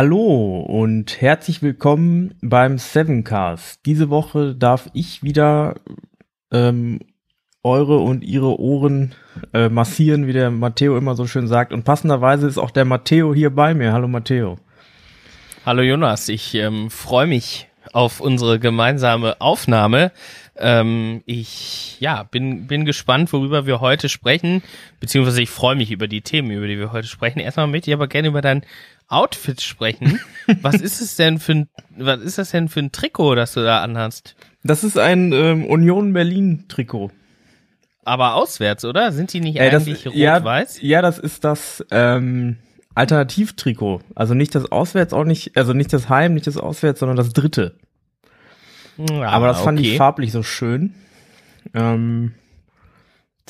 Hallo und herzlich willkommen beim Sevencast. Diese Woche darf ich wieder ähm, eure und ihre Ohren äh, massieren, wie der Matteo immer so schön sagt. Und passenderweise ist auch der Matteo hier bei mir. Hallo Matteo. Hallo Jonas, ich ähm, freue mich auf unsere gemeinsame Aufnahme. Ähm, ich ja bin bin gespannt, worüber wir heute sprechen, beziehungsweise ich freue mich über die Themen, über die wir heute sprechen. Erstmal möchte ich aber gerne über dein Outfit sprechen. was ist es denn für ein was ist das denn für ein Trikot, das du da anhast? Das ist ein ähm, Union Berlin Trikot. Aber auswärts, oder? Sind die nicht äh, eigentlich rot-weiß? Ja, ja, das ist das ähm, Alternativtrikot. Also nicht das Auswärts, auch nicht, also nicht das Heim, nicht das Auswärts, sondern das dritte. Ja, Aber das fand okay. ich farblich so schön. Ähm,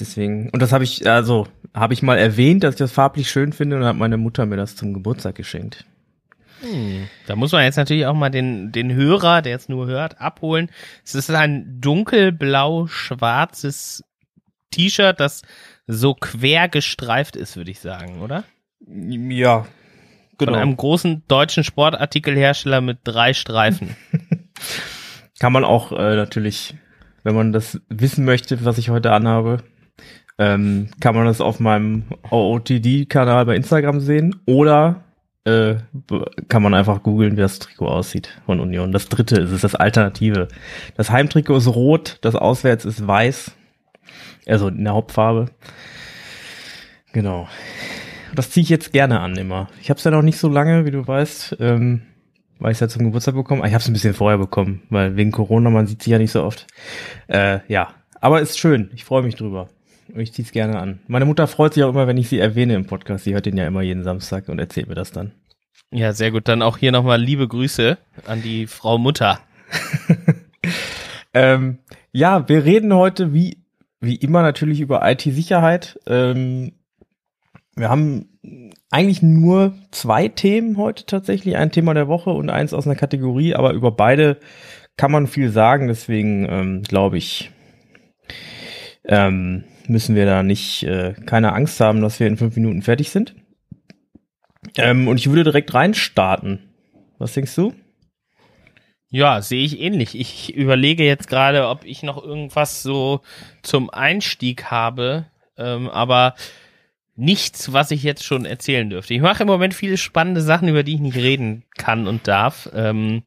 deswegen, und das habe ich, also habe ich mal erwähnt, dass ich das farblich schön finde und hat meine Mutter mir das zum Geburtstag geschenkt. Hm. Da muss man jetzt natürlich auch mal den, den Hörer, der jetzt nur hört, abholen. Es ist ein dunkelblau-schwarzes T-Shirt, das so quer gestreift ist, würde ich sagen, oder? Ja, genau. Von einem großen deutschen Sportartikelhersteller mit drei Streifen. Kann man auch äh, natürlich, wenn man das wissen möchte, was ich heute anhabe, ähm, kann man das auf meinem OOTD-Kanal bei Instagram sehen oder äh, kann man einfach googeln, wie das Trikot aussieht von Union. Das dritte ist es, das Alternative. Das Heimtrikot ist rot, das Auswärts ist weiß. Also in der Hauptfarbe. Genau. Das ziehe ich jetzt gerne an immer. Ich habe es ja noch nicht so lange, wie du weißt. Ähm, weil ich es ja zum Geburtstag bekommen. Ich habe es ein bisschen vorher bekommen, weil wegen Corona, man sieht sie ja nicht so oft. Äh, ja, aber ist schön. Ich freue mich drüber. Ich ziehe es gerne an. Meine Mutter freut sich auch immer, wenn ich sie erwähne im Podcast. Sie hört den ja immer jeden Samstag und erzählt mir das dann. Ja, sehr gut. Dann auch hier nochmal liebe Grüße an die Frau Mutter. ähm, ja, wir reden heute wie, wie immer natürlich über IT-Sicherheit. Ähm, wir haben eigentlich nur zwei Themen heute tatsächlich, ein Thema der Woche und eins aus einer Kategorie, aber über beide kann man viel sagen, deswegen ähm, glaube ich, ähm, müssen wir da nicht äh, keine Angst haben, dass wir in fünf Minuten fertig sind. Ähm, und ich würde direkt reinstarten. Was denkst du? Ja, sehe ich ähnlich. Ich überlege jetzt gerade, ob ich noch irgendwas so zum Einstieg habe, ähm, aber nichts, was ich jetzt schon erzählen dürfte. Ich mache im Moment viele spannende Sachen, über die ich nicht reden kann und darf. Ähm,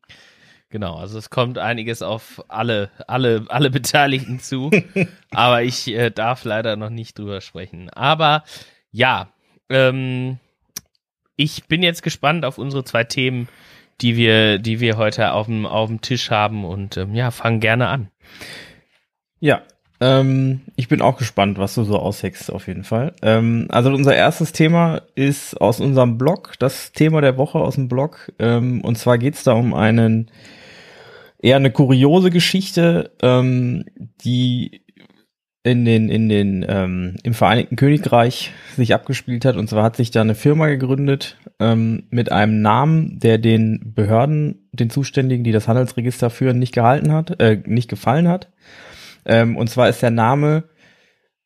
genau, also es kommt einiges auf alle, alle, alle Beteiligten zu, aber ich äh, darf leider noch nicht drüber sprechen. Aber ja, ähm, ich bin jetzt gespannt auf unsere zwei Themen, die wir, die wir heute auf dem, auf dem Tisch haben und ähm, ja, fangen gerne an. Ja, ähm, ich bin auch gespannt, was du so ausheckst, auf jeden Fall. Ähm, also unser erstes Thema ist aus unserem Blog, das Thema der Woche aus dem Blog. Ähm, und zwar geht es da um einen eher eine kuriose Geschichte, ähm, die in den in den ähm, im Vereinigten Königreich sich abgespielt hat. Und zwar hat sich da eine Firma gegründet ähm, mit einem Namen, der den Behörden, den Zuständigen, die das Handelsregister führen, nicht gehalten hat, äh, nicht gefallen hat. Ähm, und zwar ist der Name,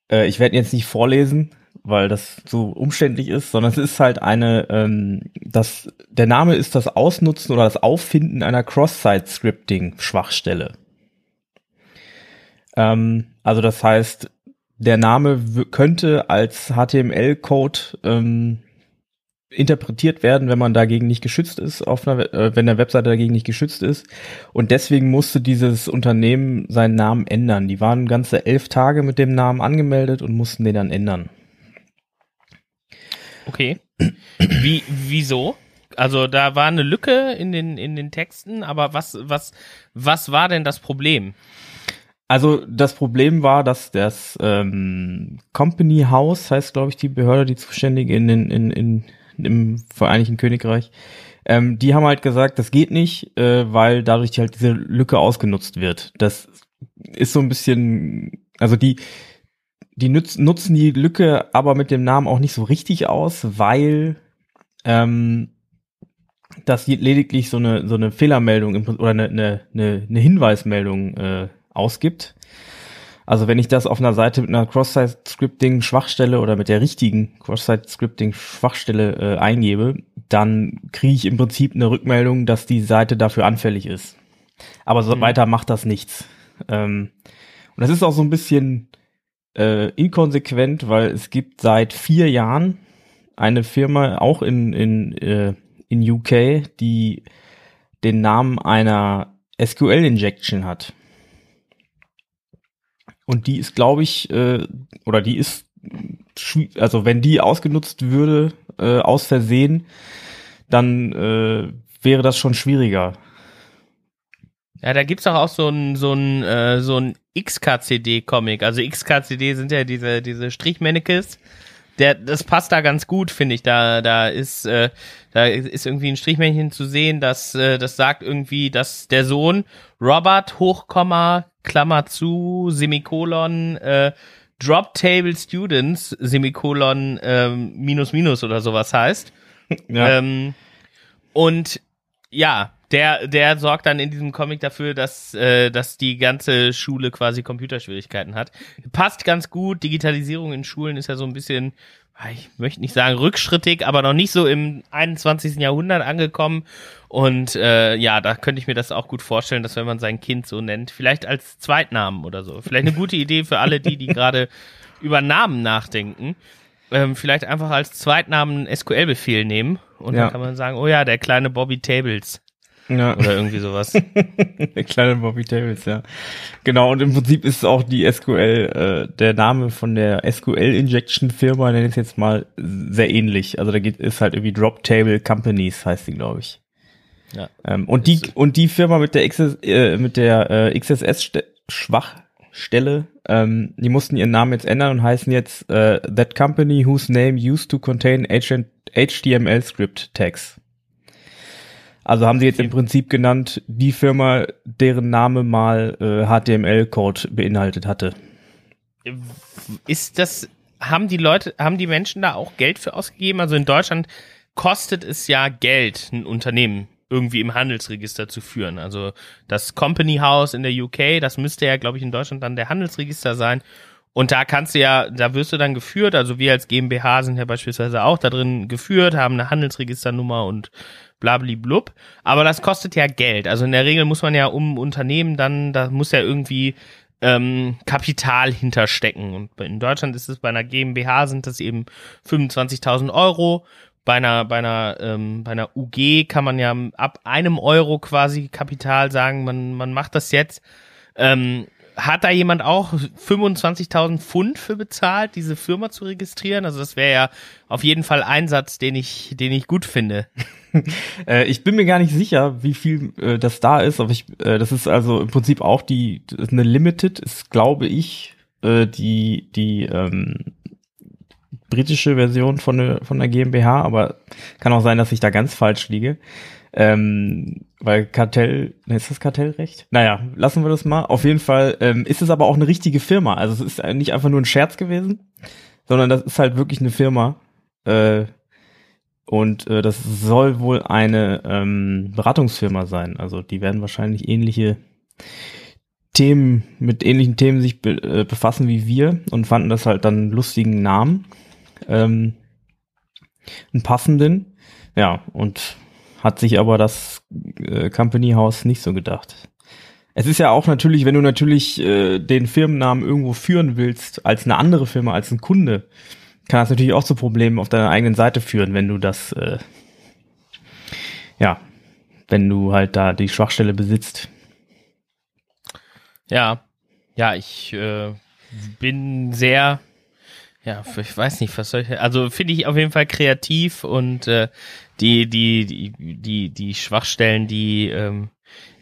äh, ich werde jetzt nicht vorlesen, weil das so umständlich ist, sondern es ist halt eine, ähm, das, der Name ist das Ausnutzen oder das Auffinden einer Cross-Site-Scripting-Schwachstelle. Ähm, also das heißt, der Name könnte als HTML-Code ähm, interpretiert werden, wenn man dagegen nicht geschützt ist, auf einer, äh, wenn der Webseite dagegen nicht geschützt ist. Und deswegen musste dieses Unternehmen seinen Namen ändern. Die waren ganze elf Tage mit dem Namen angemeldet und mussten den dann ändern. Okay. Wie, wieso? Also da war eine Lücke in den, in den Texten, aber was, was, was war denn das Problem? Also das Problem war, dass das ähm, Company House heißt, glaube ich, die Behörde, die zuständige in, in, in, in im Vereinigten Königreich. Ähm, die haben halt gesagt, das geht nicht, äh, weil dadurch halt diese Lücke ausgenutzt wird. Das ist so ein bisschen, also die, die nutz, nutzen die Lücke aber mit dem Namen auch nicht so richtig aus, weil ähm, das lediglich so eine so eine Fehlermeldung oder eine, eine, eine Hinweismeldung äh, ausgibt. Also wenn ich das auf einer Seite mit einer Cross-Site-Scripting-Schwachstelle oder mit der richtigen Cross-Site-Scripting-Schwachstelle äh, eingebe, dann kriege ich im Prinzip eine Rückmeldung, dass die Seite dafür anfällig ist. Aber so mhm. weiter macht das nichts. Ähm, und das ist auch so ein bisschen äh, inkonsequent, weil es gibt seit vier Jahren eine Firma, auch in, in, äh, in UK, die den Namen einer SQL-Injection hat. Und die ist, glaube ich, äh, oder die ist, also wenn die ausgenutzt würde, äh, aus Versehen, dann äh, wäre das schon schwieriger. Ja, da gibt's doch auch so ein so ein äh, so ein XKCD-Comic. Also XKCD sind ja diese diese Strichmannekes. Der, das passt da ganz gut, finde ich. Da, da ist, äh, da ist irgendwie ein Strichmännchen zu sehen, das, äh, das sagt irgendwie, dass der Sohn Robert Hochkomma Klammer zu Semikolon äh, Drop Table Students Semikolon ähm, minus minus oder sowas heißt. Ja. Ähm, und ja, der, der sorgt dann in diesem Comic dafür, dass, äh, dass die ganze Schule quasi Computerschwierigkeiten hat. Passt ganz gut. Digitalisierung in Schulen ist ja so ein bisschen, ah, ich möchte nicht sagen rückschrittig, aber noch nicht so im 21. Jahrhundert angekommen. Und äh, ja, da könnte ich mir das auch gut vorstellen, dass wenn man sein Kind so nennt, vielleicht als Zweitnamen oder so. Vielleicht eine gute Idee für alle die, die gerade über Namen nachdenken. Ähm, vielleicht einfach als Zweitnamen SQL-Befehl nehmen und ja. dann kann man sagen, oh ja, der kleine Bobby Tables. Ja. Oder irgendwie sowas. der kleine Bobby Tables, ja. Genau, und im Prinzip ist auch die SQL, äh, der Name von der SQL-Injection-Firma, nenne ich es jetzt mal, sehr ähnlich. Also da geht, ist halt irgendwie Drop Table Companies, heißt die, glaube ich. Ja. Ähm, und die, und die Firma mit der XS, äh, mit der äh, XSS-Schwachstelle, ähm, die mussten ihren Namen jetzt ändern und heißen jetzt äh, That Company whose name used to contain HTML Script Tags. Also haben sie jetzt im Prinzip genannt, die Firma, deren Name mal äh, HTML-Code beinhaltet hatte. Ist das, haben die Leute, haben die Menschen da auch Geld für ausgegeben? Also in Deutschland kostet es ja Geld, ein Unternehmen irgendwie im Handelsregister zu führen. Also das Company House in der UK, das müsste ja, glaube ich, in Deutschland dann der Handelsregister sein. Und da kannst du ja, da wirst du dann geführt, also wir als GmbH sind ja beispielsweise auch da drin geführt, haben eine Handelsregisternummer und blub. Aber das kostet ja Geld. Also in der Regel muss man ja um Unternehmen dann, da muss ja irgendwie ähm, Kapital hinterstecken. Und in Deutschland ist es bei einer GmbH sind das eben 25.000 Euro. Bei einer, bei einer, ähm, bei einer UG kann man ja ab einem Euro quasi Kapital sagen, man, man macht das jetzt. Ähm, hat da jemand auch 25.000 Pfund für bezahlt, diese Firma zu registrieren? Also das wäre ja auf jeden Fall ein Satz, den ich, den ich gut finde. äh, ich bin mir gar nicht sicher, wie viel äh, das da ist, aber ich, äh, das ist also im Prinzip auch die eine Limited, ist glaube ich äh, die die ähm, britische Version von der von der GmbH, aber kann auch sein, dass ich da ganz falsch liege. Ähm, weil Kartell, ist das Kartellrecht? Naja, lassen wir das mal. Auf jeden Fall ähm, ist es aber auch eine richtige Firma. Also es ist nicht einfach nur ein Scherz gewesen, sondern das ist halt wirklich eine Firma. Äh, und äh, das soll wohl eine ähm, Beratungsfirma sein. Also die werden wahrscheinlich ähnliche Themen, mit ähnlichen Themen sich be äh, befassen wie wir und fanden das halt dann einen lustigen Namen. Ähm, einen passenden. Ja, und hat sich aber das äh, Company House nicht so gedacht. Es ist ja auch natürlich, wenn du natürlich äh, den Firmennamen irgendwo führen willst, als eine andere Firma, als ein Kunde, kann das natürlich auch zu Problemen auf deiner eigenen Seite führen, wenn du das, äh, ja, wenn du halt da die Schwachstelle besitzt. Ja, ja, ich äh, bin sehr ja, ich weiß nicht, was soll ich. Also finde ich auf jeden Fall kreativ und äh, die, die, die, die, die Schwachstellen, die, ähm,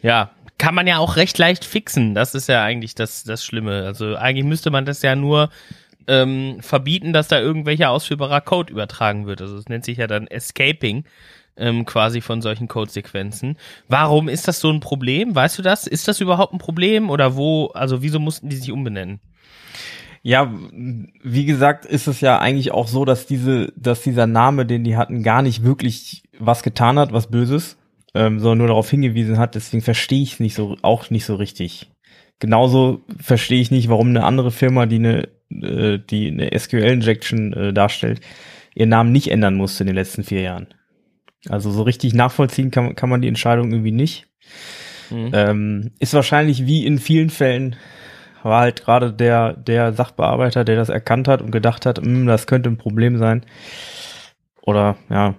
ja, kann man ja auch recht leicht fixen. Das ist ja eigentlich das, das Schlimme. Also eigentlich müsste man das ja nur ähm, verbieten, dass da irgendwelcher ausführbarer Code übertragen wird. Also es nennt sich ja dann Escaping ähm, quasi von solchen Codesequenzen. Warum ist das so ein Problem? Weißt du das? Ist das überhaupt ein Problem oder wo? Also wieso mussten die sich umbenennen? Ja, wie gesagt, ist es ja eigentlich auch so, dass diese, dass dieser Name, den die hatten, gar nicht wirklich was getan hat, was Böses, ähm, sondern nur darauf hingewiesen hat. Deswegen verstehe ich es nicht so, auch nicht so richtig. Genauso verstehe ich nicht, warum eine andere Firma, die eine, äh, die eine SQL-Injection äh, darstellt, ihren Namen nicht ändern musste in den letzten vier Jahren. Also so richtig nachvollziehen kann, kann man die Entscheidung irgendwie nicht. Mhm. Ähm, ist wahrscheinlich wie in vielen Fällen war halt gerade der, der Sachbearbeiter, der das erkannt hat und gedacht hat, hm, das könnte ein Problem sein. Oder ja.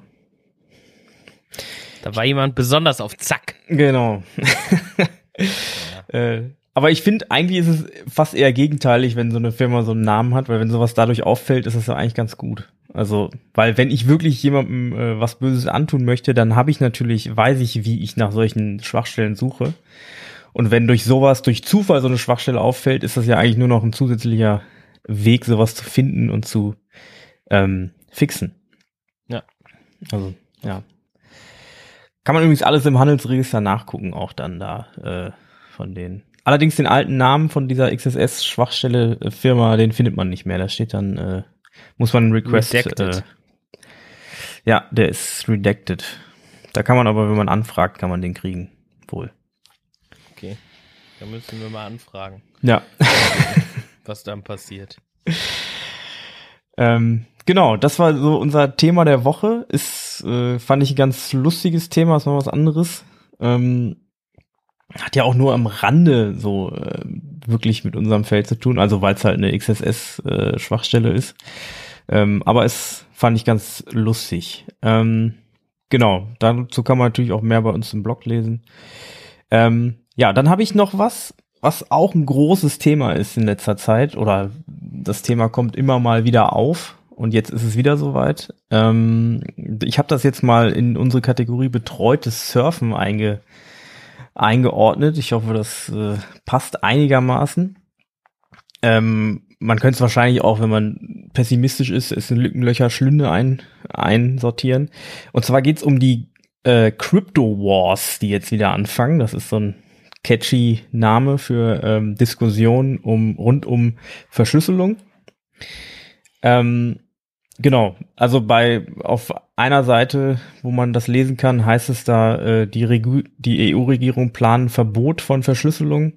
Da war jemand besonders auf Zack. Genau. ja. äh, aber ich finde, eigentlich ist es fast eher gegenteilig, wenn so eine Firma so einen Namen hat, weil wenn sowas dadurch auffällt, ist das ja eigentlich ganz gut. Also, weil wenn ich wirklich jemandem äh, was Böses antun möchte, dann habe ich natürlich, weiß ich, wie ich nach solchen Schwachstellen suche. Und wenn durch sowas, durch Zufall so eine Schwachstelle auffällt, ist das ja eigentlich nur noch ein zusätzlicher Weg, sowas zu finden und zu ähm, fixen. Ja. Also, ja. Kann man übrigens alles im Handelsregister nachgucken, auch dann da äh, von denen. Allerdings den alten Namen von dieser XSS-Schwachstelle-Firma, äh, den findet man nicht mehr. Da steht dann, äh, muss man einen Request. Redacted. Äh, ja, der ist redacted. Da kann man aber, wenn man anfragt, kann man den kriegen. Wohl. Da müssen wir mal anfragen. Ja. was dann passiert. Ähm, genau, das war so unser Thema der Woche. Ist, äh, fand ich ein ganz lustiges Thema, ist mal was anderes. Ähm, hat ja auch nur am Rande so äh, wirklich mit unserem Feld zu tun, also weil es halt eine XSS-Schwachstelle äh, ist. Ähm, aber es fand ich ganz lustig. Ähm, genau, dazu kann man natürlich auch mehr bei uns im Blog lesen. Ähm, ja, dann habe ich noch was, was auch ein großes Thema ist in letzter Zeit oder das Thema kommt immer mal wieder auf und jetzt ist es wieder soweit. Ähm, ich habe das jetzt mal in unsere Kategorie betreutes Surfen einge, eingeordnet. Ich hoffe, das äh, passt einigermaßen. Ähm, man könnte es wahrscheinlich auch, wenn man pessimistisch ist, es in Lückenlöcher Schlünde ein, einsortieren. Und zwar geht's um die äh, Crypto Wars, die jetzt wieder anfangen. Das ist so ein catchy Name für ähm, Diskussionen um rund um Verschlüsselung. Ähm, genau, also bei auf einer Seite, wo man das lesen kann, heißt es da, äh, die, die EU-Regierung planen Verbot von Verschlüsselung.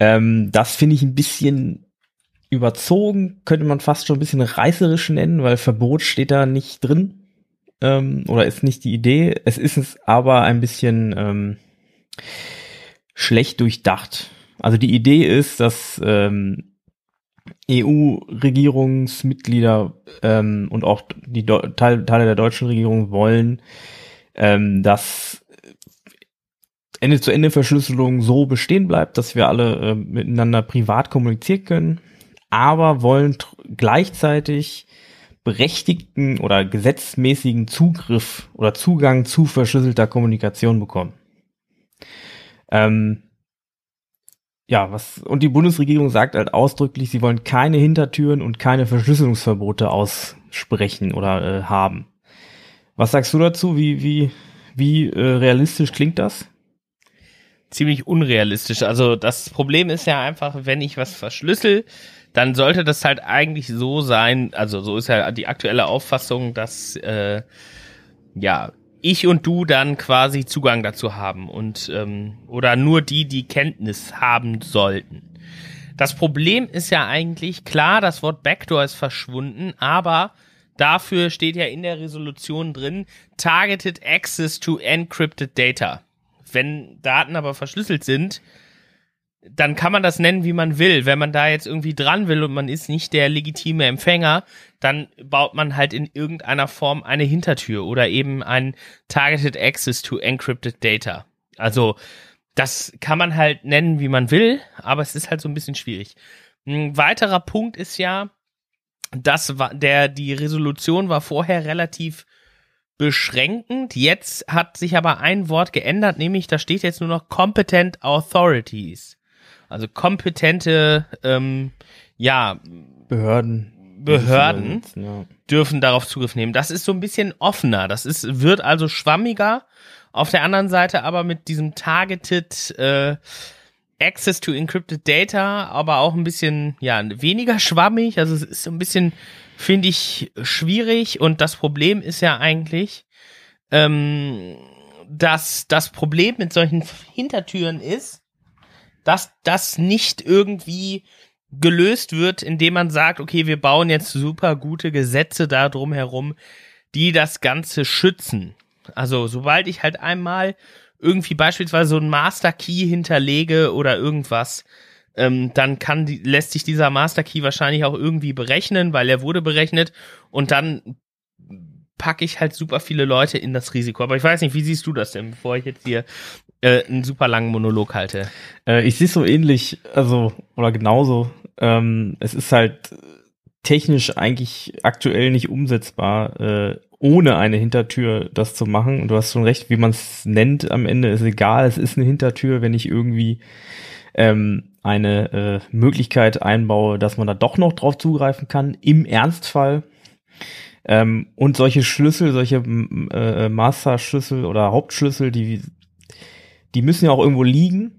Ähm, das finde ich ein bisschen überzogen, könnte man fast schon ein bisschen reißerisch nennen, weil Verbot steht da nicht drin ähm, oder ist nicht die Idee. Es ist es aber ein bisschen ähm, schlecht durchdacht. Also die Idee ist, dass ähm, EU-Regierungsmitglieder ähm, und auch die Do Teil, Teile der deutschen Regierung wollen, ähm, dass Ende-zu-Ende-Verschlüsselung so bestehen bleibt, dass wir alle äh, miteinander privat kommunizieren können, aber wollen gleichzeitig berechtigten oder gesetzmäßigen Zugriff oder Zugang zu verschlüsselter Kommunikation bekommen. Ähm, ja, was, und die Bundesregierung sagt halt ausdrücklich, sie wollen keine Hintertüren und keine Verschlüsselungsverbote aussprechen oder äh, haben. Was sagst du dazu? Wie, wie, wie äh, realistisch klingt das? Ziemlich unrealistisch. Also das Problem ist ja einfach, wenn ich was verschlüssel, dann sollte das halt eigentlich so sein, also so ist ja die aktuelle Auffassung, dass äh, ja ich und du dann quasi Zugang dazu haben und ähm, oder nur die, die Kenntnis haben sollten. Das Problem ist ja eigentlich, klar, das Wort Backdoor ist verschwunden, aber dafür steht ja in der Resolution drin, Targeted Access to Encrypted Data. Wenn Daten aber verschlüsselt sind, dann kann man das nennen, wie man will. Wenn man da jetzt irgendwie dran will und man ist nicht der legitime Empfänger, dann baut man halt in irgendeiner Form eine Hintertür oder eben ein Targeted Access to Encrypted Data. Also das kann man halt nennen, wie man will, aber es ist halt so ein bisschen schwierig. Ein weiterer Punkt ist ja, dass der die Resolution war vorher relativ beschränkend. Jetzt hat sich aber ein Wort geändert, nämlich da steht jetzt nur noch Competent Authorities. Also kompetente, ähm, ja, Behörden. Behörden ja. dürfen darauf Zugriff nehmen. Das ist so ein bisschen offener. Das ist, wird also schwammiger. Auf der anderen Seite aber mit diesem targeted äh, Access to Encrypted Data, aber auch ein bisschen, ja, weniger schwammig. Also es ist so ein bisschen, finde ich, schwierig. Und das Problem ist ja eigentlich, ähm, dass das Problem mit solchen Hintertüren ist, dass das nicht irgendwie gelöst wird, indem man sagt, okay, wir bauen jetzt super gute Gesetze da drum herum, die das Ganze schützen. Also sobald ich halt einmal irgendwie beispielsweise so ein Master Key hinterlege oder irgendwas, ähm, dann kann die, lässt sich dieser Master Key wahrscheinlich auch irgendwie berechnen, weil er wurde berechnet und dann packe ich halt super viele Leute in das Risiko. Aber ich weiß nicht, wie siehst du das denn, bevor ich jetzt hier äh, einen super langen Monolog halte? Äh, ich sehe so ähnlich, also oder genauso. Ähm, es ist halt technisch eigentlich aktuell nicht umsetzbar, äh, ohne eine Hintertür das zu machen. Und du hast schon recht, wie man es nennt am Ende, ist egal. Es ist eine Hintertür, wenn ich irgendwie ähm, eine äh, Möglichkeit einbaue, dass man da doch noch drauf zugreifen kann. Im Ernstfall ähm, und solche Schlüssel, solche äh, Master-Schlüssel oder Hauptschlüssel, die, die müssen ja auch irgendwo liegen.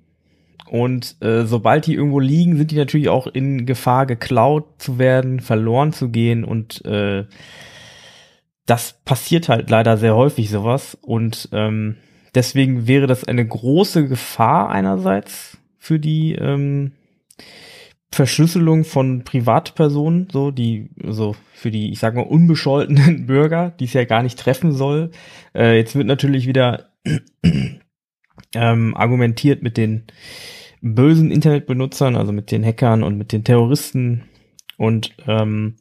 Und äh, sobald die irgendwo liegen, sind die natürlich auch in Gefahr, geklaut zu werden, verloren zu gehen. Und äh, das passiert halt leider sehr häufig sowas. Und ähm, deswegen wäre das eine große Gefahr einerseits für die ähm, Verschlüsselung von Privatpersonen, so die, so für die, ich sag mal, unbescholtenen Bürger, die es ja gar nicht treffen soll. Äh, jetzt wird natürlich wieder ähm, argumentiert mit den bösen Internetbenutzern, also mit den Hackern und mit den Terroristen. Und ähm,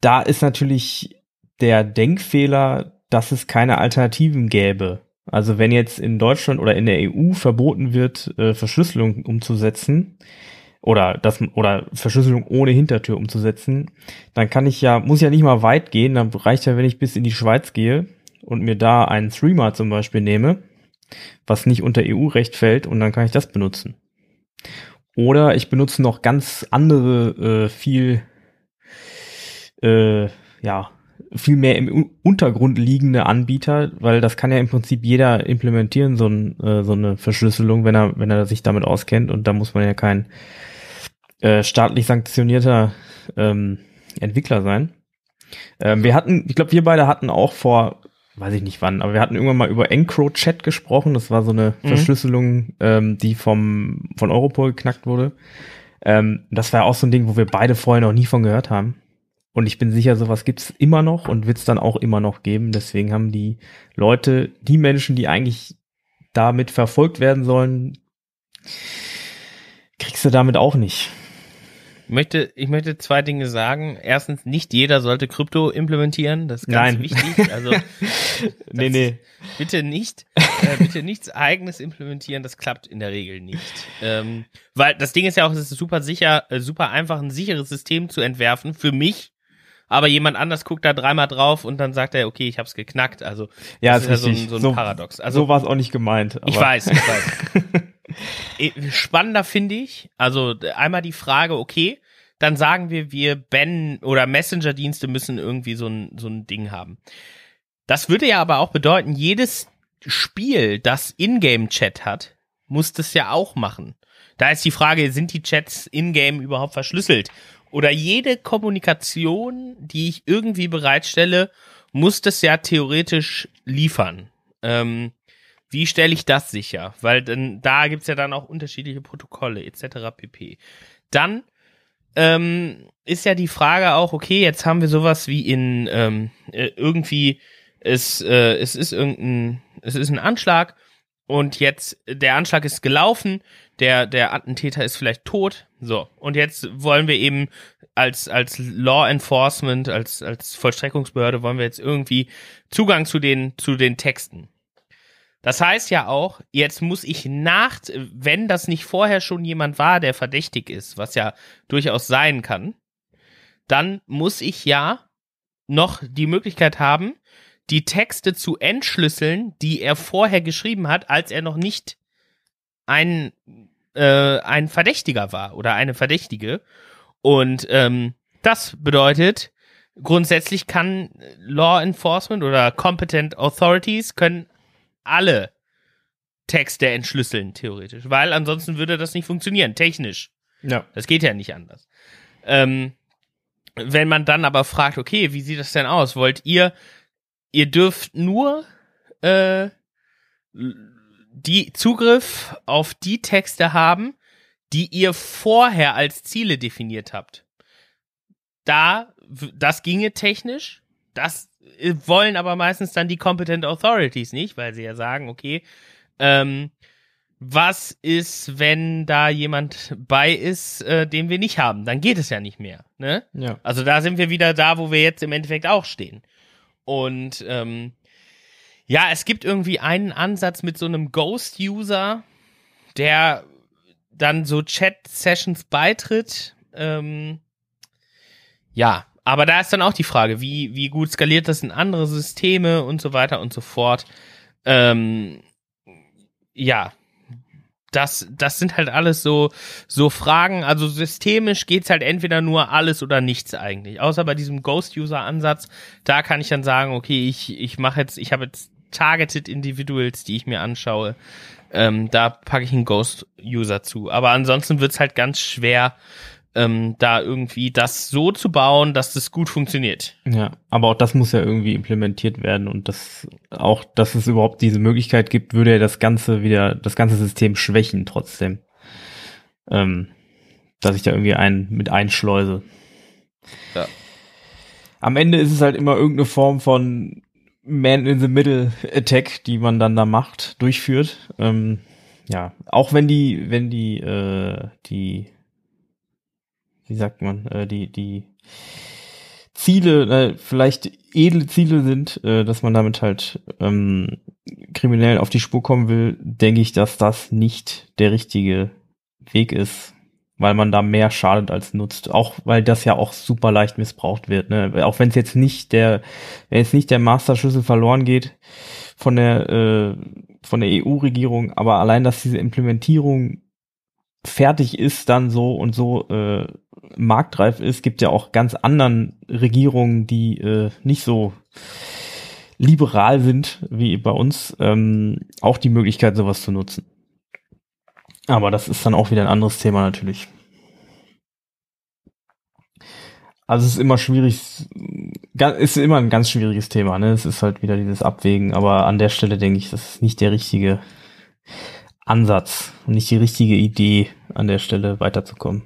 da ist natürlich der Denkfehler, dass es keine Alternativen gäbe. Also wenn jetzt in Deutschland oder in der EU verboten wird, äh, Verschlüsselung umzusetzen, oder das oder Verschlüsselung ohne Hintertür umzusetzen, dann kann ich ja, muss ja nicht mal weit gehen, dann reicht ja, wenn ich bis in die Schweiz gehe und mir da einen Streamer zum Beispiel nehme, was nicht unter EU-Recht fällt, und dann kann ich das benutzen. Oder ich benutze noch ganz andere, äh, viel, äh, ja, viel mehr im Untergrund liegende Anbieter, weil das kann ja im Prinzip jeder implementieren, so, ein, äh, so eine Verschlüsselung, wenn er, wenn er sich damit auskennt und da muss man ja kein äh, staatlich sanktionierter ähm, Entwickler sein. Ähm, wir hatten, ich glaube, wir beide hatten auch vor, weiß ich nicht wann, aber wir hatten irgendwann mal über EncroChat gesprochen. Das war so eine mhm. Verschlüsselung, ähm, die vom von Europol geknackt wurde. Ähm, das war auch so ein Ding, wo wir beide vorher noch nie von gehört haben. Und ich bin sicher, sowas gibt's immer noch und wird's dann auch immer noch geben. Deswegen haben die Leute, die Menschen, die eigentlich damit verfolgt werden sollen, kriegst du damit auch nicht möchte, ich möchte zwei Dinge sagen. Erstens, nicht jeder sollte Krypto implementieren. Das ist ganz Nein. wichtig. Also, nee, nee. Bitte nicht, äh, bitte nichts eigenes implementieren. Das klappt in der Regel nicht. Ähm, weil das Ding ist ja auch, es ist super sicher, äh, super einfach, ein sicheres System zu entwerfen für mich. Aber jemand anders guckt da dreimal drauf und dann sagt er, okay, ich hab's geknackt. Also, ja, das ist ja so ein, so ein so, Paradox. Also, so war es auch nicht gemeint. ich weiß, ich weiß. Äh, spannender finde ich, also einmal die Frage, okay, dann sagen wir, wir Ben oder Messenger-Dienste müssen irgendwie so ein, so ein Ding haben. Das würde ja aber auch bedeuten, jedes Spiel, das Ingame-Chat hat, muss das ja auch machen. Da ist die Frage, sind die Chats in-game überhaupt verschlüsselt? Oder jede Kommunikation, die ich irgendwie bereitstelle, muss das ja theoretisch liefern. Ähm, wie stelle ich das sicher? Weil dann, da gibt's ja dann auch unterschiedliche Protokolle etc. pp. Dann ähm, ist ja die Frage auch, okay, jetzt haben wir sowas wie in ähm, äh, irgendwie, es, äh, es ist irgendein, es ist ein Anschlag und jetzt, der Anschlag ist gelaufen, der, der Attentäter ist vielleicht tot, so. Und jetzt wollen wir eben als, als Law Enforcement, als, als Vollstreckungsbehörde wollen wir jetzt irgendwie Zugang zu den, zu den Texten. Das heißt ja auch, jetzt muss ich nach, wenn das nicht vorher schon jemand war, der verdächtig ist, was ja durchaus sein kann, dann muss ich ja noch die Möglichkeit haben, die Texte zu entschlüsseln, die er vorher geschrieben hat, als er noch nicht ein, äh, ein Verdächtiger war oder eine Verdächtige. Und ähm, das bedeutet, grundsätzlich kann Law Enforcement oder Competent Authorities können alle Texte entschlüsseln, theoretisch. Weil ansonsten würde das nicht funktionieren, technisch. Ja. Das geht ja nicht anders. Ähm, wenn man dann aber fragt, okay, wie sieht das denn aus? Wollt ihr, ihr dürft nur äh, die Zugriff auf die Texte haben, die ihr vorher als Ziele definiert habt. Da, das ginge technisch, das wollen aber meistens dann die Competent Authorities nicht, weil sie ja sagen, okay, ähm, was ist, wenn da jemand bei ist, äh, den wir nicht haben? Dann geht es ja nicht mehr. Ne? Ja. Also da sind wir wieder da, wo wir jetzt im Endeffekt auch stehen. Und ähm, ja, es gibt irgendwie einen Ansatz mit so einem Ghost-User, der dann so Chat-Sessions beitritt. Ähm, ja, aber da ist dann auch die Frage, wie, wie gut skaliert das in andere Systeme und so weiter und so fort. Ähm, ja, das, das sind halt alles so, so Fragen. Also systemisch geht's halt entweder nur alles oder nichts eigentlich. Außer bei diesem Ghost-User-Ansatz, da kann ich dann sagen, okay, ich, ich mache jetzt, ich habe jetzt Targeted Individuals, die ich mir anschaue. Ähm, da packe ich einen Ghost-User zu. Aber ansonsten wird's halt ganz schwer, ähm, da irgendwie das so zu bauen, dass das gut funktioniert. Ja, aber auch das muss ja irgendwie implementiert werden und das auch, dass es überhaupt diese Möglichkeit gibt, würde ja das Ganze wieder, das ganze System schwächen trotzdem. Ähm, dass ich da irgendwie einen mit einschleuse. Ja. Am Ende ist es halt immer irgendeine Form von Man in the Middle Attack, die man dann da macht, durchführt. Ähm, ja, auch wenn die, wenn die, äh, die wie sagt man, äh, die, die Ziele, äh, vielleicht edle Ziele sind, äh, dass man damit halt ähm, kriminell auf die Spur kommen will, denke ich, dass das nicht der richtige Weg ist, weil man da mehr schadet als nutzt. Auch weil das ja auch super leicht missbraucht wird. Ne? Auch wenn es jetzt nicht der, wenn jetzt nicht der Masterschlüssel verloren geht von der äh, von der EU-Regierung, aber allein, dass diese Implementierung fertig ist dann so und so äh, marktreif ist, gibt ja auch ganz anderen Regierungen, die äh, nicht so liberal sind wie bei uns, ähm, auch die Möglichkeit, sowas zu nutzen. Aber das ist dann auch wieder ein anderes Thema natürlich. Also es ist immer schwierig, ist immer ein ganz schwieriges Thema, ne? Es ist halt wieder dieses Abwägen, aber an der Stelle denke ich, das ist nicht der richtige Ansatz und nicht die richtige Idee, an der Stelle weiterzukommen.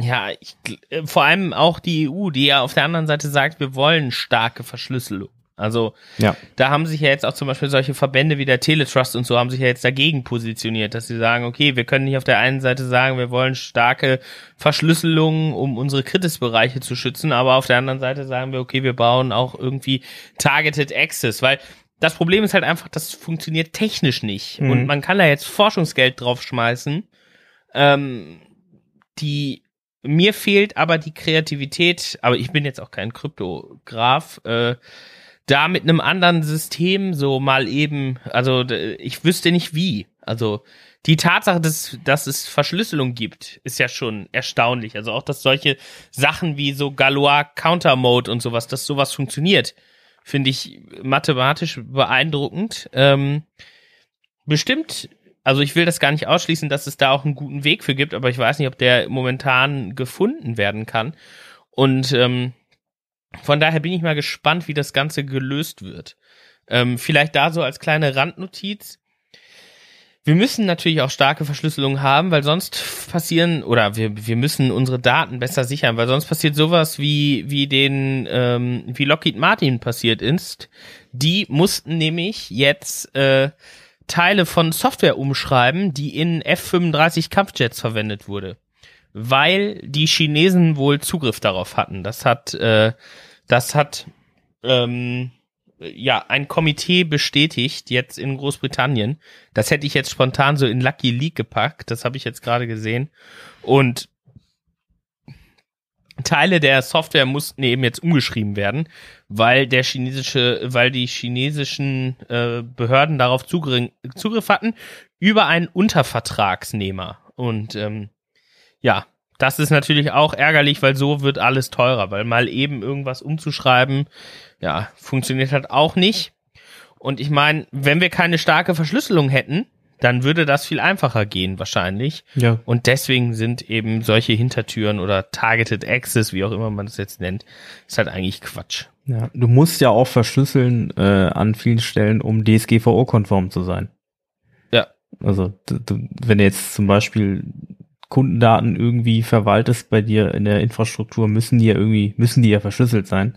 Ja, ich, äh, vor allem auch die EU, die ja auf der anderen Seite sagt, wir wollen starke Verschlüsselung. Also ja. da haben sich ja jetzt auch zum Beispiel solche Verbände wie der Teletrust und so haben sich ja jetzt dagegen positioniert, dass sie sagen, okay, wir können nicht auf der einen Seite sagen, wir wollen starke Verschlüsselung, um unsere Kritisbereiche zu schützen, aber auf der anderen Seite sagen wir, okay, wir bauen auch irgendwie Targeted Access, weil das Problem ist halt einfach, das funktioniert technisch nicht. Mhm. Und man kann da jetzt Forschungsgeld draufschmeißen. Ähm, die mir fehlt aber die Kreativität, aber ich bin jetzt auch kein Kryptograf, äh, da mit einem anderen System so mal eben, also ich wüsste nicht wie. Also die Tatsache, dass, dass es Verschlüsselung gibt, ist ja schon erstaunlich. Also auch, dass solche Sachen wie so Galois Counter Mode und sowas, dass sowas funktioniert, finde ich mathematisch beeindruckend. Ähm, bestimmt also ich will das gar nicht ausschließen, dass es da auch einen guten Weg für gibt, aber ich weiß nicht, ob der momentan gefunden werden kann. Und ähm, von daher bin ich mal gespannt, wie das Ganze gelöst wird. Ähm, vielleicht da so als kleine Randnotiz. Wir müssen natürlich auch starke Verschlüsselung haben, weil sonst passieren, oder wir, wir müssen unsere Daten besser sichern, weil sonst passiert sowas wie, wie den, ähm, wie Lockheed Martin passiert ist. Die mussten nämlich jetzt äh, Teile von Software umschreiben, die in F-35 Kampfjets verwendet wurde, weil die Chinesen wohl Zugriff darauf hatten. Das hat, äh, das hat ähm, ja ein Komitee bestätigt jetzt in Großbritannien. Das hätte ich jetzt spontan so in Lucky League gepackt. Das habe ich jetzt gerade gesehen und Teile der Software mussten eben jetzt umgeschrieben werden, weil der chinesische, weil die chinesischen äh, Behörden darauf Zugriff, Zugriff hatten über einen Untervertragsnehmer. Und ähm, ja, das ist natürlich auch ärgerlich, weil so wird alles teurer, weil mal eben irgendwas umzuschreiben, ja, funktioniert halt auch nicht. Und ich meine, wenn wir keine starke Verschlüsselung hätten, dann würde das viel einfacher gehen wahrscheinlich. Ja. Und deswegen sind eben solche Hintertüren oder Targeted Access, wie auch immer man das jetzt nennt, ist halt eigentlich Quatsch. Ja, du musst ja auch verschlüsseln äh, an vielen Stellen, um DSGVO-konform zu sein. Ja. Also du, wenn du jetzt zum Beispiel Kundendaten irgendwie verwaltest bei dir in der Infrastruktur, müssen die ja irgendwie, müssen die ja verschlüsselt sein.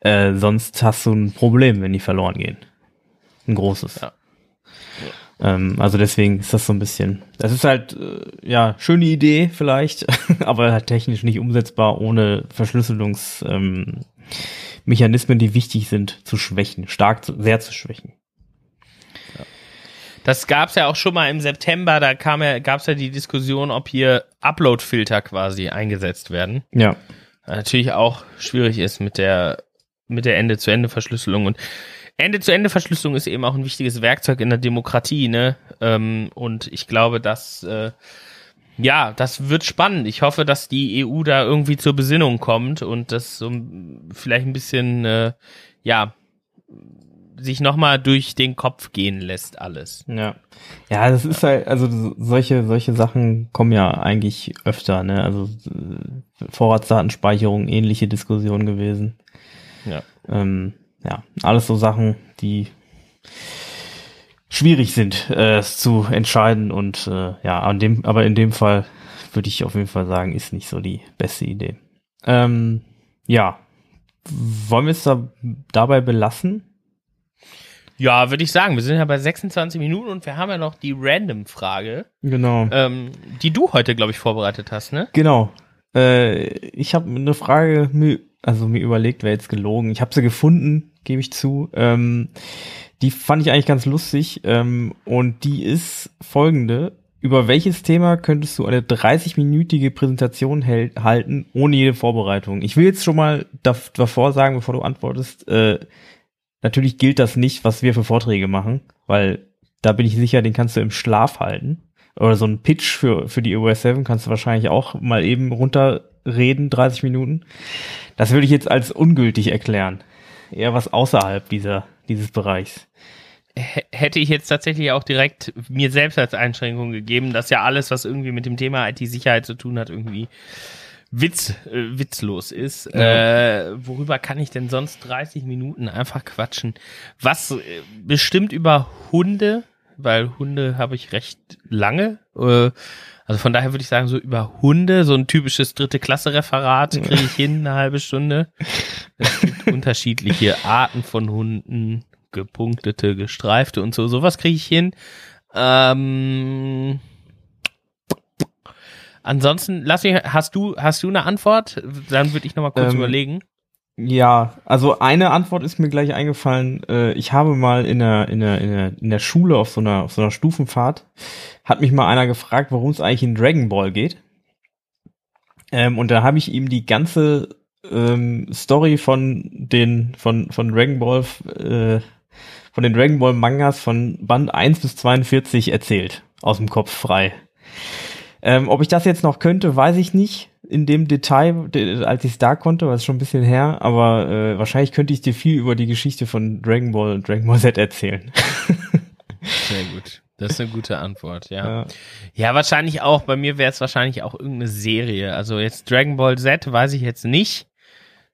Äh, sonst hast du ein Problem, wenn die verloren gehen. Ein großes. Ja. Ähm, also deswegen ist das so ein bisschen, das ist halt, äh, ja, schöne Idee vielleicht, aber halt technisch nicht umsetzbar ohne Verschlüsselungsmechanismen, ähm, die wichtig sind, zu schwächen, stark, zu, sehr zu schwächen. Das gab es ja auch schon mal im September, da kam ja, gab es ja die Diskussion, ob hier Upload-Filter quasi eingesetzt werden. Ja. Natürlich auch schwierig ist mit der, mit der Ende-zu-Ende-Verschlüsselung. Und Ende-zu-Ende-Verschlüsselung ist eben auch ein wichtiges Werkzeug in der Demokratie, ne? Ähm, und ich glaube, dass äh, ja, das wird spannend. Ich hoffe, dass die EU da irgendwie zur Besinnung kommt und das so vielleicht ein bisschen äh, ja sich nochmal durch den Kopf gehen lässt, alles. Ja. Ja, das ist halt, also solche, solche Sachen kommen ja eigentlich öfter, ne? Also äh, Vorratsdatenspeicherung, ähnliche Diskussion gewesen. Ja. Ähm, ja, alles so Sachen, die schwierig sind äh, zu entscheiden und äh, ja, an dem, aber in dem Fall würde ich auf jeden Fall sagen, ist nicht so die beste Idee. Ähm, ja, wollen wir es da dabei belassen? Ja, würde ich sagen. Wir sind ja bei 26 Minuten und wir haben ja noch die Random-Frage. Genau. Ähm, die du heute, glaube ich, vorbereitet hast, ne? Genau. Äh, ich habe eine Frage mir, also mir überlegt, wäre jetzt gelogen. Ich habe sie gefunden, gebe ich zu. Ähm, die fand ich eigentlich ganz lustig. Ähm, und die ist folgende. Über welches Thema könntest du eine 30-minütige Präsentation halten, ohne jede Vorbereitung? Ich will jetzt schon mal davor sagen, bevor du antwortest, äh, Natürlich gilt das nicht, was wir für Vorträge machen, weil da bin ich sicher, den kannst du im Schlaf halten. Oder so ein Pitch für, für die OS 7 kannst du wahrscheinlich auch mal eben runterreden, 30 Minuten. Das würde ich jetzt als ungültig erklären. Eher was außerhalb dieser, dieses Bereichs. Hätte ich jetzt tatsächlich auch direkt mir selbst als Einschränkung gegeben, dass ja alles, was irgendwie mit dem Thema IT-Sicherheit zu tun hat, irgendwie Witz, äh, witzlos ist. Ja. Äh, worüber kann ich denn sonst 30 Minuten einfach quatschen? Was äh, bestimmt über Hunde, weil Hunde habe ich recht lange. Äh, also von daher würde ich sagen, so über Hunde, so ein typisches dritte Klasse-Referat kriege ich hin, eine halbe Stunde. Es gibt unterschiedliche Arten von Hunden, gepunktete, gestreifte und so. Sowas kriege ich hin. Ähm, Ansonsten, lass mich, hast du, hast du eine Antwort? Dann würde ich nochmal kurz ähm, überlegen. Ja, also eine Antwort ist mir gleich eingefallen. Äh, ich habe mal in der, in der, in der, in der Schule auf so einer, auf so einer Stufenfahrt, hat mich mal einer gefragt, worum es eigentlich in Dragon Ball geht. Ähm, und da habe ich ihm die ganze ähm, Story von den, von, von Dragon Ball, äh, von den Dragon Ball Mangas von Band 1 bis 42 erzählt. Aus dem Kopf frei. Ähm, ob ich das jetzt noch könnte, weiß ich nicht in dem Detail, als ich es da konnte, war es schon ein bisschen her, aber äh, wahrscheinlich könnte ich dir viel über die Geschichte von Dragon Ball und Dragon Ball Z erzählen. Sehr gut. Das ist eine gute Antwort, ja. Ja, ja wahrscheinlich auch. Bei mir wäre es wahrscheinlich auch irgendeine Serie. Also jetzt Dragon Ball Z weiß ich jetzt nicht.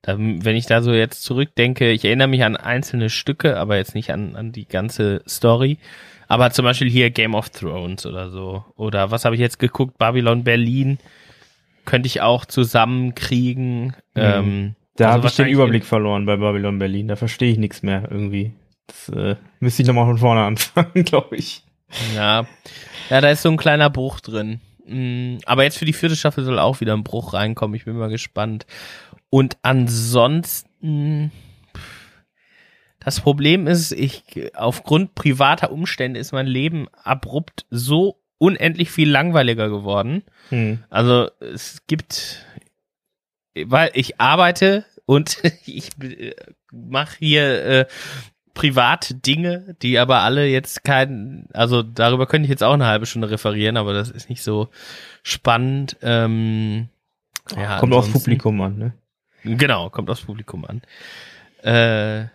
Da, wenn ich da so jetzt zurückdenke, ich erinnere mich an einzelne Stücke, aber jetzt nicht an, an die ganze Story. Aber zum Beispiel hier Game of Thrones oder so. Oder was habe ich jetzt geguckt? Babylon Berlin. Könnte ich auch zusammenkriegen. Mhm. Ähm, da also habe ich den Überblick verloren bei Babylon Berlin. Da verstehe ich nichts mehr irgendwie. Das äh, müsste ich nochmal von vorne anfangen, glaube ich. Ja. Ja, da ist so ein kleiner Bruch drin. Mm, aber jetzt für die vierte Staffel soll auch wieder ein Bruch reinkommen. Ich bin mal gespannt. Und ansonsten das Problem ist, ich, aufgrund privater Umstände ist mein Leben abrupt so unendlich viel langweiliger geworden. Hm. Also es gibt, weil ich arbeite und ich mache hier äh, private Dinge, die aber alle jetzt kein, also darüber könnte ich jetzt auch eine halbe Stunde referieren, aber das ist nicht so spannend. Ähm, ja, kommt aufs Publikum an, ne? Genau, kommt aufs Publikum an. Äh,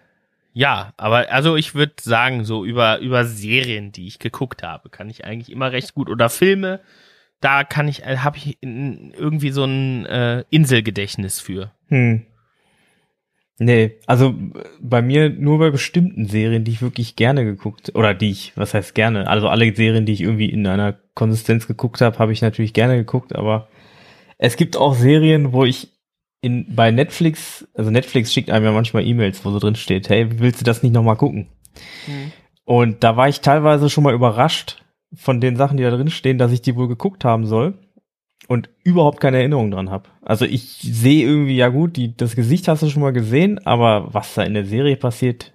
ja, aber also ich würde sagen, so über, über Serien, die ich geguckt habe, kann ich eigentlich immer recht gut. Oder Filme, da kann ich, äh, habe ich irgendwie so ein äh, Inselgedächtnis für. Hm. Nee, also bei mir nur bei bestimmten Serien, die ich wirklich gerne geguckt, oder die ich, was heißt gerne, also alle Serien, die ich irgendwie in einer Konsistenz geguckt habe, habe ich natürlich gerne geguckt, aber es gibt auch Serien, wo ich in, bei Netflix, also Netflix schickt einem ja manchmal E-Mails, wo so drin steht, hey, willst du das nicht nochmal gucken? Mhm. Und da war ich teilweise schon mal überrascht von den Sachen, die da drin stehen, dass ich die wohl geguckt haben soll und überhaupt keine Erinnerung dran habe. Also ich sehe irgendwie, ja gut, die, das Gesicht hast du schon mal gesehen, aber was da in der Serie passiert,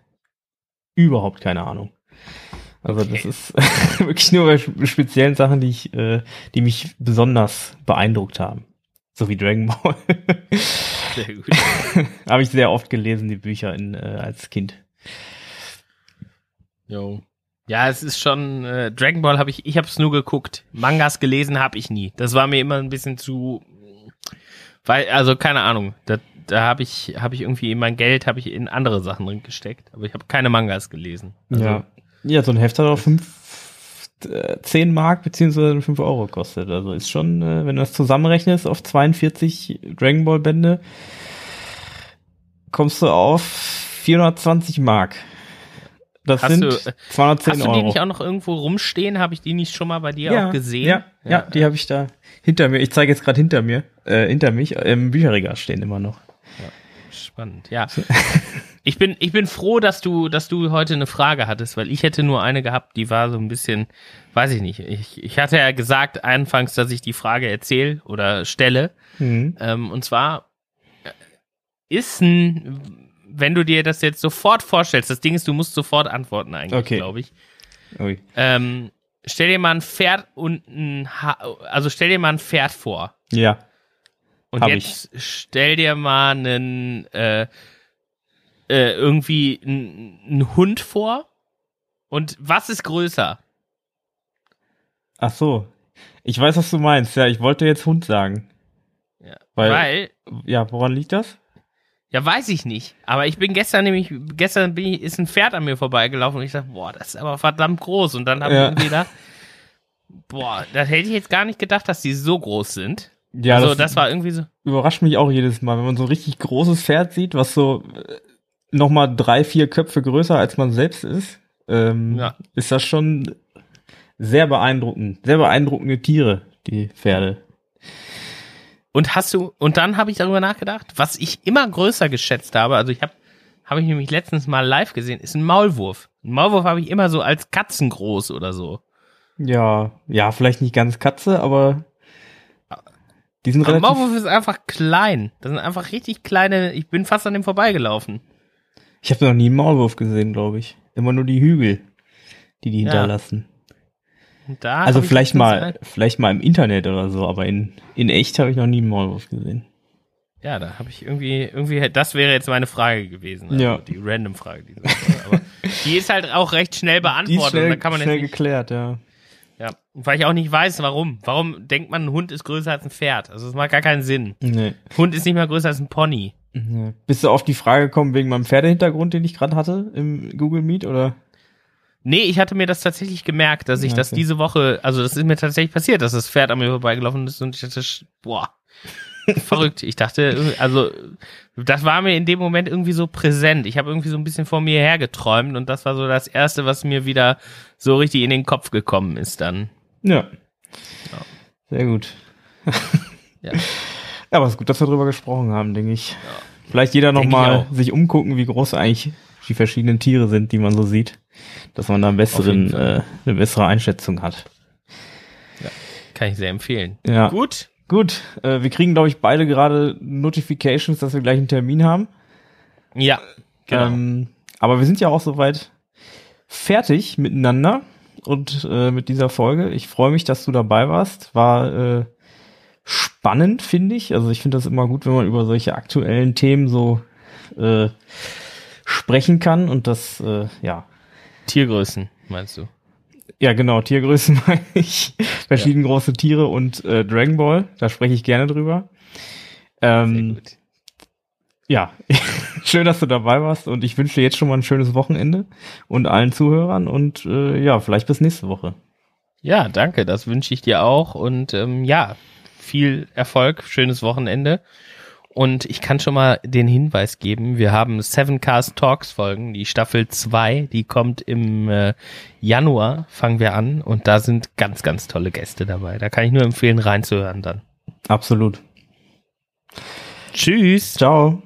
überhaupt keine Ahnung. Also okay. das ist wirklich nur bei speziellen Sachen, die ich, äh, die mich besonders beeindruckt haben. So wie Dragon Ball. sehr gut. Habe ich sehr oft gelesen, die Bücher in, äh, als Kind. Jo. Ja, es ist schon äh, Dragon Ball habe ich ich habe es nur geguckt. Mangas gelesen habe ich nie. Das war mir immer ein bisschen zu weil also keine Ahnung, da, da habe ich habe ich irgendwie mein Geld habe ich in andere Sachen drin gesteckt, aber ich habe keine Mangas gelesen. Also, ja. Ja, so ein Heft hat auch fünf, äh, 10 Mark beziehungsweise 5 Euro kostet. Also ist schon, äh, wenn du das zusammenrechnest auf 42 Dragon Ball Bände, kommst du auf 420 Mark. Das hast sind du, 210 Euro. Hast du die nicht auch noch irgendwo rumstehen? Habe ich die nicht schon mal bei dir ja, auch gesehen? Ja, ja, ja die habe ich da hinter mir. Ich zeige jetzt gerade hinter mir, äh, hinter mich im Bücherregal stehen immer noch. Ja, spannend. Ja, Ich bin, ich bin froh, dass du, dass du heute eine Frage hattest, weil ich hätte nur eine gehabt, die war so ein bisschen, weiß ich nicht. Ich, ich hatte ja gesagt anfangs, dass ich die Frage erzähle oder stelle. Mhm. Ähm, und zwar äh, ist ein, wenn du dir das jetzt sofort vorstellst, das Ding ist, du musst sofort antworten eigentlich, okay. glaube ich. Ui. Ähm, stell dir mal ein Pferd und ein ha also stell dir mal ein Pferd vor. Ja. Und Hab jetzt ich. stell dir mal einen äh, äh, irgendwie ein Hund vor? Und was ist größer? Ach so. Ich weiß, was du meinst. Ja, ich wollte jetzt Hund sagen. Ja, weil, weil ja, woran liegt das? Ja, weiß ich nicht. Aber ich bin gestern nämlich, gestern bin ich, ist ein Pferd an mir vorbeigelaufen und ich dachte, boah, das ist aber verdammt groß. Und dann habe ja. ich irgendwie gedacht, boah, das hätte ich jetzt gar nicht gedacht, dass die so groß sind. Ja, also das, das war irgendwie so. Überrascht mich auch jedes Mal, wenn man so ein richtig großes Pferd sieht, was so äh, nochmal drei, vier Köpfe größer als man selbst ist, ähm, ja. ist das schon sehr beeindruckend. Sehr beeindruckende Tiere, die Pferde. Und hast du, und dann habe ich darüber nachgedacht, was ich immer größer geschätzt habe, also ich habe habe ich nämlich letztens mal live gesehen, ist ein Maulwurf. Ein Maulwurf habe ich immer so als Katzengroß oder so. Ja, ja, vielleicht nicht ganz Katze, aber die sind relativ. Ein Maulwurf ist einfach klein. Das sind einfach richtig kleine. Ich bin fast an dem vorbeigelaufen. Ich habe noch nie einen Maulwurf gesehen, glaube ich. Immer nur die Hügel, die die hinterlassen. Ja. Also vielleicht mal, vielleicht mal im Internet oder so, aber in, in echt habe ich noch nie einen Maulwurf gesehen. Ja, da habe ich irgendwie, irgendwie, das wäre jetzt meine Frage gewesen. Also ja. Die random Frage. Die, aber die ist halt auch recht schnell beantwortet. Die ist schnell, da kann man schnell nicht, geklärt, ja. Ja, weil ich auch nicht weiß, warum. Warum denkt man, ein Hund ist größer als ein Pferd? Also das macht gar keinen Sinn. Nee. Hund ist nicht mehr größer als ein Pony. Mhm. Bist du auf die Frage gekommen wegen meinem Pferdehintergrund, den ich gerade hatte im Google Meet, oder? Nee, ich hatte mir das tatsächlich gemerkt, dass ich okay. das diese Woche, also das ist mir tatsächlich passiert, dass das Pferd an mir vorbeigelaufen ist und ich dachte, boah, verrückt. Ich dachte, also das war mir in dem Moment irgendwie so präsent. Ich habe irgendwie so ein bisschen vor mir hergeträumt und das war so das Erste, was mir wieder so richtig in den Kopf gekommen ist dann. Ja. ja. Sehr gut. ja. Aber es ist gut, dass wir darüber gesprochen haben, denke ich. Ja. Vielleicht jeder nochmal sich umgucken, wie groß eigentlich die verschiedenen Tiere sind, die man so sieht. Dass man da einen besseren, äh, eine bessere Einschätzung hat. Ja, kann ich sehr empfehlen. Ja. Gut. Gut. Äh, wir kriegen, glaube ich, beide gerade Notifications, dass wir gleich einen Termin haben. Ja, genau. Ähm, aber wir sind ja auch soweit fertig miteinander und äh, mit dieser Folge. Ich freue mich, dass du dabei warst. War äh, spannend, finde ich. Also ich finde das immer gut, wenn man über solche aktuellen Themen so äh, sprechen kann und das, äh, ja. Tiergrößen, meinst du? Ja, genau, Tiergrößen meine ich. Verschiedene ja. große Tiere und äh, Dragon Ball, da spreche ich gerne drüber. Ähm. Ja, schön, dass du dabei warst und ich wünsche dir jetzt schon mal ein schönes Wochenende und allen Zuhörern und äh, ja, vielleicht bis nächste Woche. Ja, danke, das wünsche ich dir auch und ähm, ja, viel Erfolg, schönes Wochenende. Und ich kann schon mal den Hinweis geben, wir haben Seven Cast Talks Folgen, die Staffel 2, die kommt im äh, Januar, fangen wir an und da sind ganz, ganz tolle Gäste dabei. Da kann ich nur empfehlen, reinzuhören dann. Absolut. Tschüss. Ciao.